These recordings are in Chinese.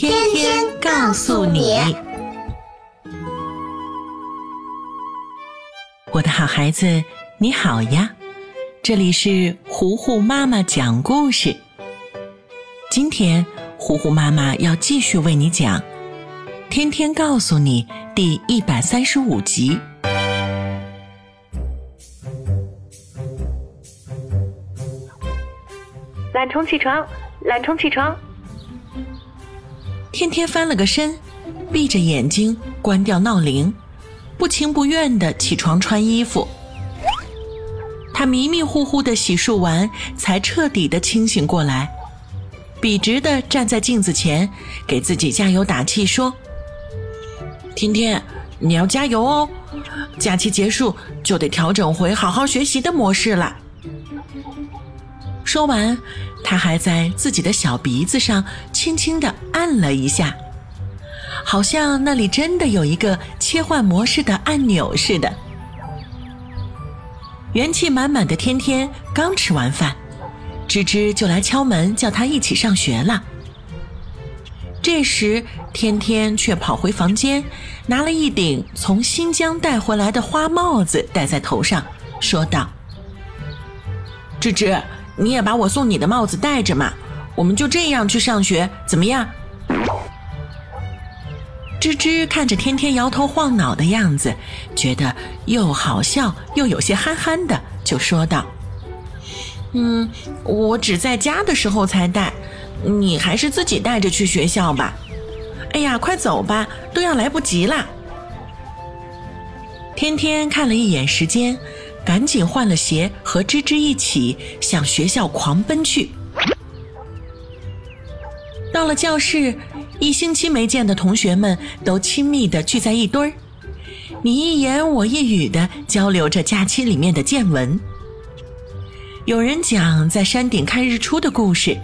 天天告诉你，我的好孩子，你好呀！这里是糊糊妈妈讲故事。今天，糊糊妈妈要继续为你讲《天天告诉你》第一百三十五集。懒虫起床，懒虫起床。天天翻了个身，闭着眼睛关掉闹铃，不情不愿的起床穿衣服。他迷迷糊糊的洗漱完，才彻底的清醒过来，笔直的站在镜子前，给自己加油打气说：“天天，你要加油哦！假期结束就得调整回好好学习的模式了。”说完，他还在自己的小鼻子上轻轻地按了一下，好像那里真的有一个切换模式的按钮似的。元气满满的天天刚吃完饭，芝芝就来敲门，叫他一起上学了。这时，天天却跑回房间，拿了一顶从新疆带回来的花帽子戴在头上，说道：“芝芝。”你也把我送你的帽子戴着嘛，我们就这样去上学，怎么样？吱吱看着天天摇头晃脑的样子，觉得又好笑又有些憨憨的，就说道：“嗯，我只在家的时候才戴，你还是自己带着去学校吧。哎呀，快走吧，都要来不及啦。”天天看了一眼时间。赶紧换了鞋，和芝芝一起向学校狂奔去。到了教室，一星期没见的同学们都亲密的聚在一堆儿，你一言我一语的交流着假期里面的见闻。有人讲在山顶看日出的故事，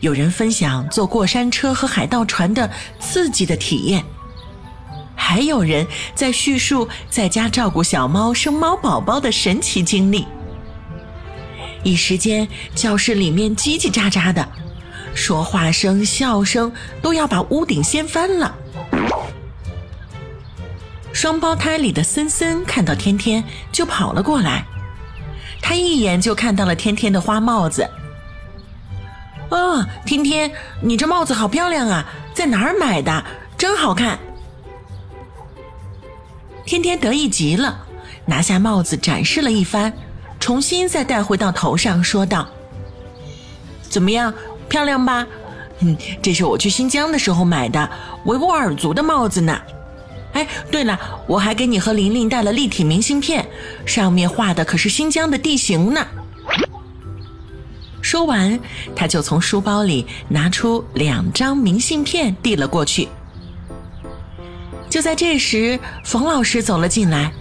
有人分享坐过山车和海盗船的刺激的体验。还有人在叙述在家照顾小猫生猫宝宝的神奇经历。一时间，教室里面叽叽喳喳的，说话声、笑声都要把屋顶掀翻了。双胞胎里的森森看到天天就跑了过来，他一眼就看到了天天的花帽子。哦，天天，你这帽子好漂亮啊，在哪儿买的？真好看。天天得意极了，拿下帽子展示了一番，重新再戴回到头上，说道：“怎么样，漂亮吧？嗯，这是我去新疆的时候买的维吾尔族的帽子呢。哎，对了，我还给你和玲玲带了立体明信片，上面画的可是新疆的地形呢。”说完，他就从书包里拿出两张明信片递了过去。就在这时，冯老师走了进来。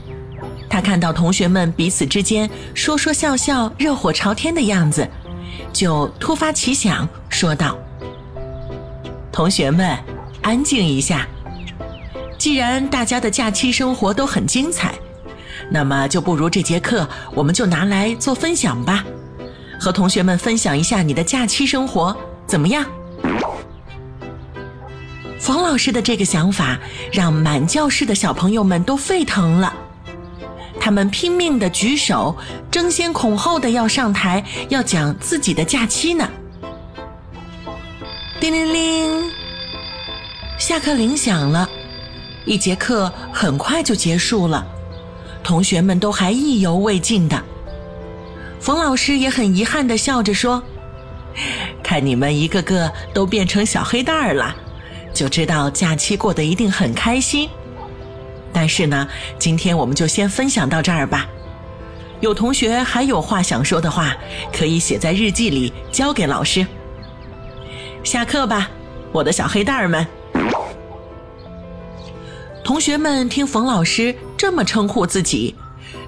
他看到同学们彼此之间说说笑笑、热火朝天的样子，就突发奇想，说道：“同学们，安静一下。既然大家的假期生活都很精彩，那么就不如这节课我们就拿来做分享吧，和同学们分享一下你的假期生活，怎么样？”冯老师的这个想法让满教室的小朋友们都沸腾了，他们拼命的举手，争先恐后的要上台，要讲自己的假期呢。叮铃铃，下课铃响了，一节课很快就结束了，同学们都还意犹未尽的。冯老师也很遗憾的笑着说：“看你们一个个都变成小黑蛋儿了。”就知道假期过得一定很开心，但是呢，今天我们就先分享到这儿吧。有同学还有话想说的话，可以写在日记里交给老师。下课吧，我的小黑蛋儿们。同学们听冯老师这么称呼自己，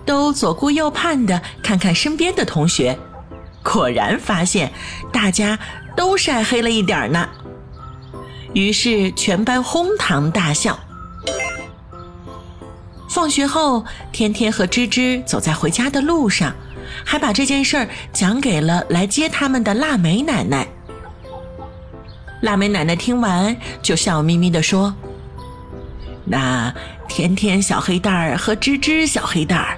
都左顾右盼的看看身边的同学，果然发现大家都晒黑了一点儿呢。于是全班哄堂大笑。放学后，天天和芝芝走在回家的路上，还把这件事儿讲给了来接他们的腊梅奶奶。腊梅奶奶听完，就笑眯眯地说：“那天天小黑蛋儿和芝芝小黑蛋儿，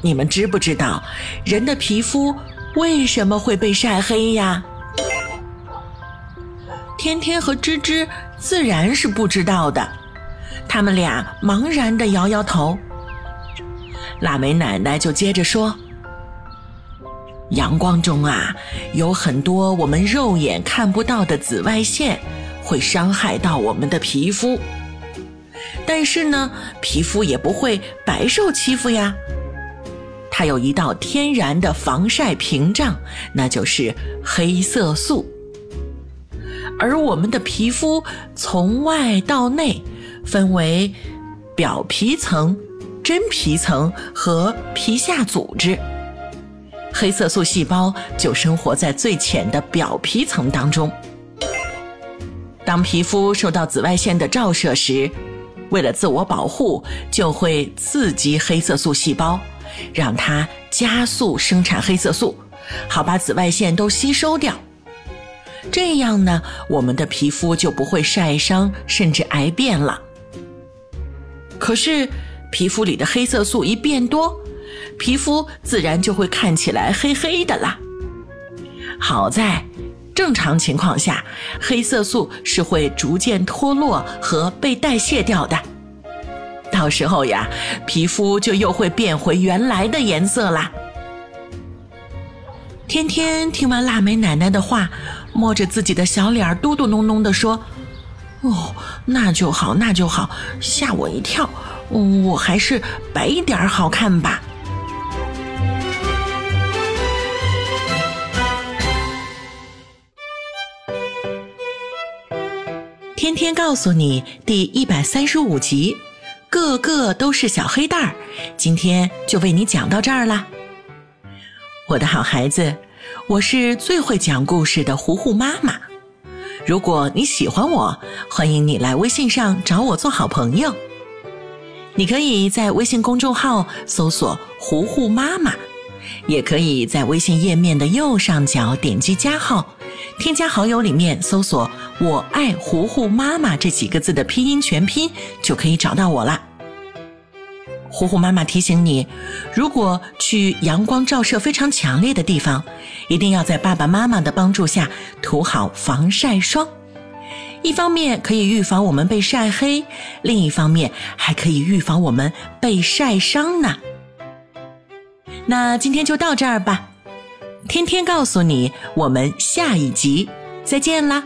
你们知不知道人的皮肤为什么会被晒黑呀？”天天和芝芝自然是不知道的。他们俩茫然的摇摇头。腊梅奶奶就接着说：“阳光中啊，有很多我们肉眼看不到的紫外线，会伤害到我们的皮肤。但是呢，皮肤也不会白受欺负呀。它有一道天然的防晒屏障，那就是黑色素。而我们的皮肤从外到内。”分为表皮层、真皮层和皮下组织。黑色素细胞就生活在最浅的表皮层当中。当皮肤受到紫外线的照射时，为了自我保护，就会刺激黑色素细胞，让它加速生产黑色素，好把紫外线都吸收掉。这样呢，我们的皮肤就不会晒伤，甚至癌变了。可是，皮肤里的黑色素一变多，皮肤自然就会看起来黑黑的啦。好在，正常情况下，黑色素是会逐渐脱落和被代谢掉的，到时候呀，皮肤就又会变回原来的颜色啦。天天听完腊梅奶奶的话，摸着自己的小脸，嘟嘟哝哝地说。哦，那就好，那就好，吓我一跳。我还是白一点好看吧。天天告诉你第一百三十五集，个个都是小黑蛋儿。今天就为你讲到这儿啦，我的好孩子，我是最会讲故事的糊糊妈妈。如果你喜欢我，欢迎你来微信上找我做好朋友。你可以在微信公众号搜索“糊糊妈妈”，也可以在微信页面的右上角点击加号，添加好友里面搜索“我爱糊糊妈妈”这几个字的拼音全拼，就可以找到我了。虎虎妈妈提醒你，如果去阳光照射非常强烈的地方，一定要在爸爸妈妈的帮助下涂好防晒霜。一方面可以预防我们被晒黑，另一方面还可以预防我们被晒伤呢。那今天就到这儿吧，天天告诉你，我们下一集再见啦。